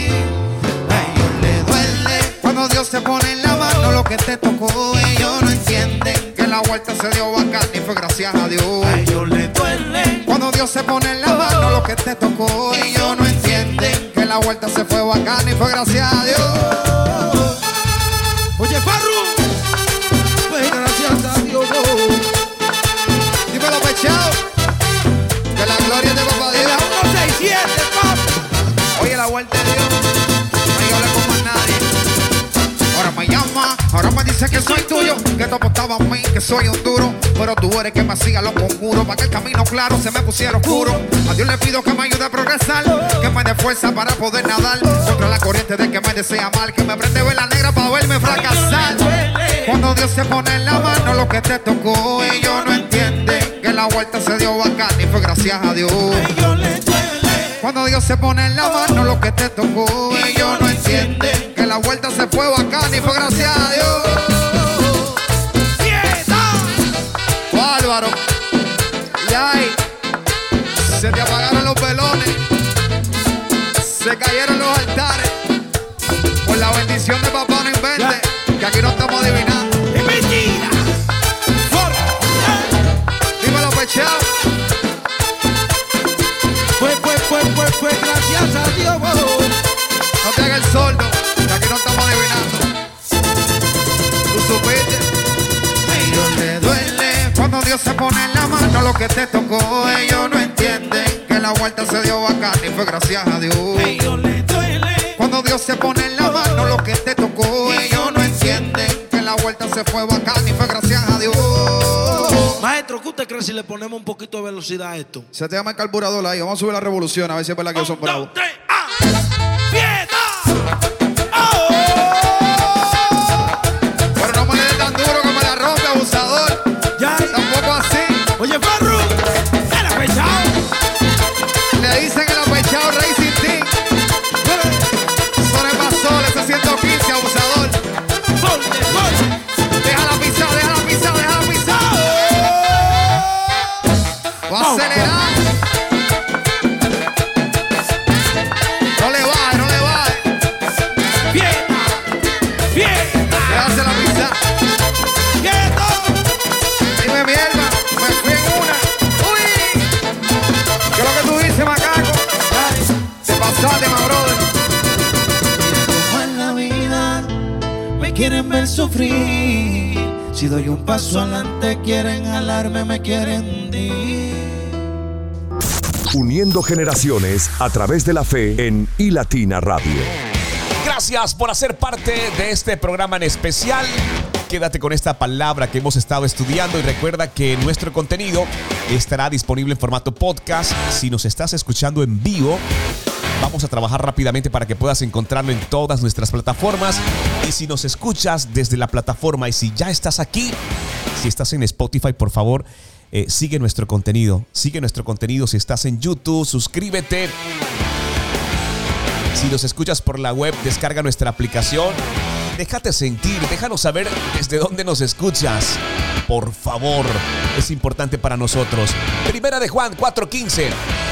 Speaker 17: Dios se pone en la mano lo que te tocó, ellos no entienden que la vuelta se dio bacán y fue gracias a Dios.
Speaker 7: A ellos le duele
Speaker 17: Cuando Dios se pone en la mano lo que te tocó, ellos no entienden que la vuelta se fue bacán y fue gracias a Dios. Oye, Farru, que soy tuyo, que tú apostabas a mí, que soy un duro. Pero tú eres que me hacía los conjuros, para que el camino claro se me pusiera oscuro. A Dios le pido que me ayude a progresar, que me dé fuerza para poder nadar. Contra la corriente de que me desea mal, que me prende vela negra para verme fracasar. Cuando Dios se pone en la mano lo que te tocó, ellos no entienden que la vuelta se dio bacán y fue gracias a Dios. Cuando Dios se pone en la mano lo que te tocó, ellos no entienden que la vuelta se fue bacán y fue gracias a Dios. que te tocó, ellos no entienden que la vuelta se dio bacán y fue gracias a Dios. Cuando Dios se pone en la mano, lo que te tocó, ellos no entienden que la vuelta se fue bacán y fue gracias a Dios.
Speaker 18: Maestro, ¿qué usted cree si le ponemos un poquito de velocidad a esto?
Speaker 17: Se te llama el carburador ahí. Vamos a subir la revolución a ver si es verdad que
Speaker 7: Un, son Si doy un paso adelante quieren alarme, me quieren hundir.
Speaker 1: Uniendo generaciones a través de la fe en iLatina Radio.
Speaker 2: Gracias por hacer parte de este programa en especial. Quédate con esta palabra que hemos estado estudiando y recuerda que nuestro contenido estará disponible en formato podcast. Si nos estás escuchando en vivo, vamos a trabajar rápidamente para que puedas encontrarlo en todas nuestras plataformas. Y si nos escuchas desde la plataforma y si ya estás aquí, si estás en Spotify, por favor, eh, sigue nuestro contenido. Sigue nuestro contenido. Si estás en YouTube, suscríbete. Si nos escuchas por la web, descarga nuestra aplicación. Déjate sentir, déjanos saber desde dónde nos escuchas. Por favor, es importante para nosotros. Primera de Juan 4:15.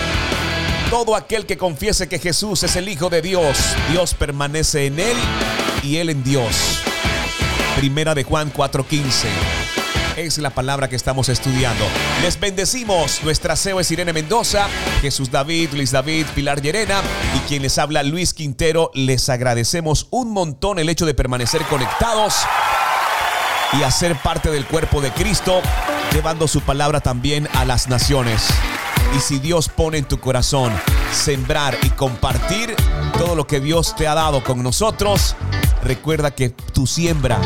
Speaker 2: Todo aquel que confiese que Jesús es el Hijo de Dios, Dios permanece en él y él en Dios. Primera de Juan 4:15 es la palabra que estamos estudiando. Les bendecimos. Nuestra CEO es Irene Mendoza, Jesús David, Luis David, Pilar Llerena y quien les habla Luis Quintero. Les agradecemos un montón el hecho de permanecer conectados y hacer parte del cuerpo de Cristo, llevando su palabra también a las naciones. Y si Dios pone en tu corazón sembrar y compartir todo lo que Dios te ha dado con nosotros, recuerda que tu siembra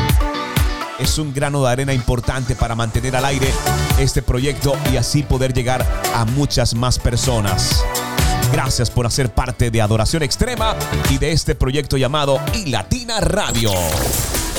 Speaker 2: es un grano de arena importante para mantener al aire este proyecto y así poder llegar a muchas más personas. Gracias por hacer parte de Adoración Extrema y de este proyecto llamado iLatina Radio.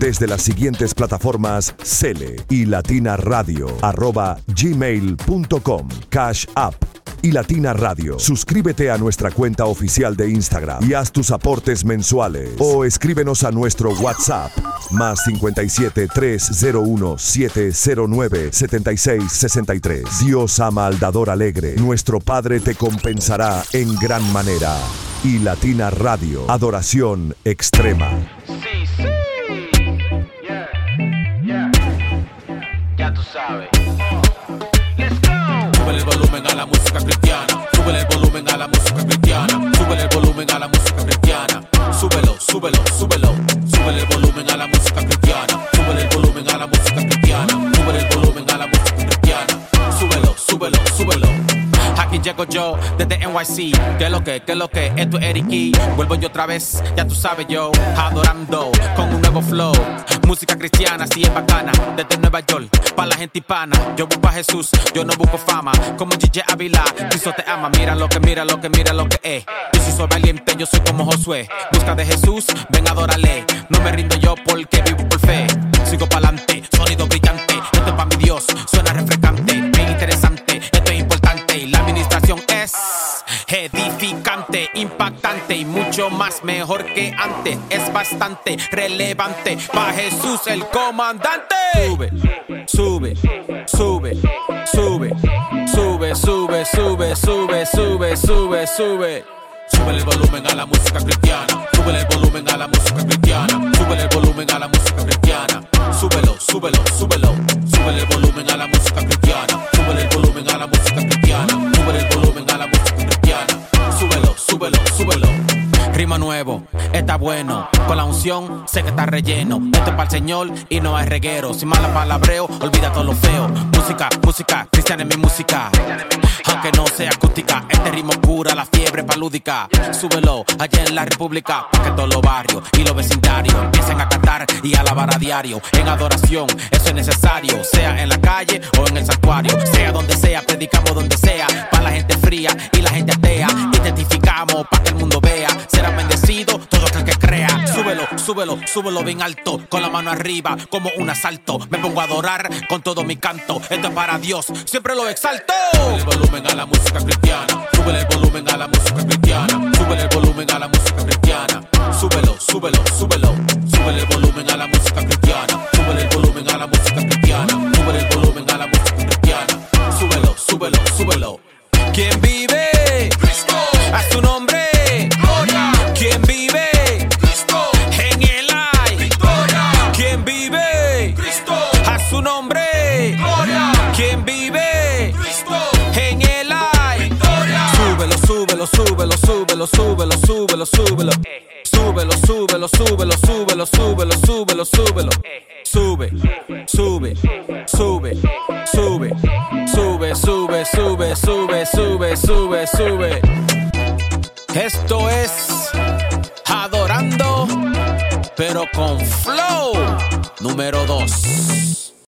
Speaker 1: Desde las siguientes plataformas Cele y Latina Radio arroba gmail.com Cash App y Latina Radio. Suscríbete a nuestra cuenta oficial de Instagram y haz tus aportes mensuales o escríbenos a nuestro WhatsApp más 57 301 709 76 63. Dios ama al dador alegre. Nuestro Padre te compensará en gran manera. Y Latina Radio, adoración extrema.
Speaker 19: Tú sabes. Súbele el volumen a la música cristiana. Súbele el volumen a la música cristiana. Súbele el volumen a la música cristiana. Súbelo, súbelo, súbelo. Súbele el volumen llego yo desde NYC. ¿Qué lo que? ¿Qué lo que? Esto es Eric Vuelvo yo otra vez, ya tú sabes yo. Adorando con un nuevo flow. Música cristiana, sí es bacana. Desde Nueva York, pa' la gente hispana. Yo busco a Jesús, yo no busco fama. Como DJ Avila, Cristo te ama. Mira lo que, mira lo que, mira lo que es. Yo sí soy valiente, yo soy como Josué. Busca de Jesús, ven adórale. No me rindo yo porque vivo por fe. Sigo pa'lante, sonido brillante. Esto es pa' mi Dios, suena refrescante. Edificante, impactante y mucho más mejor que antes. Es bastante relevante pa' Jesús el comandante. Sube, sube, sube, sube, sube, sube, sube, sube, sube, sube, sube. Súbele el volumen a la música cristiana. Súbele el volumen a la música cristiana. Súbele el volumen a la música cristiana. Súbelo, súbelo, súbelo. Súbele el volumen a la música cristiana. Súbele el volumen a la música cristiana. Súbele el volumen Súbelo, súbelo, súbelo. Rima nuevo, está bueno. Con la unción, sé que está relleno. Esto es para el Señor y no hay reguero. Sin mala palabreo, olvida todo lo feo. Música, música, cristiana es mi música. Aunque no sea acústica, este ritmo cura la fiebre palúdica. Súbelo allá en la República, pa' que todos los barrios y los vecindarios empiecen a cantar y a alabar a diario. En adoración, eso es necesario. Sea en la calle o en el santuario. Sea donde sea, predicamos donde sea. Para la gente fría y la gente atea. Identificamos para que el mundo vea. Será bendecido todo aquel que crea. Súbelo, súbelo, súbelo bien alto. Con la mano arriba, como un asalto. Me pongo a adorar con todo mi canto. Esto es para Dios, siempre lo exalto. Súbele el volumen a la música cristiana. Súbele el volumen a la música cristiana. Súbele el volumen a la música cristiana. Súbelo, súbelo, súbelo. Súbele el volumen a la música cristiana. Súbele el volumen a la música cristiana. Súbele el volumen a la música cristiana. Súbelo, súbelo, súbelo. ¿Quién súbelo, súbelo, súbelo, súbelo, súbelo. Súbelo, súbelo, súbelo, súbelo, súbelo, súbelo. Sube, sube, sube, sube, sube, sube, sube, sube, sube, sube, sube. Esto es adorando, pero con flow número 2.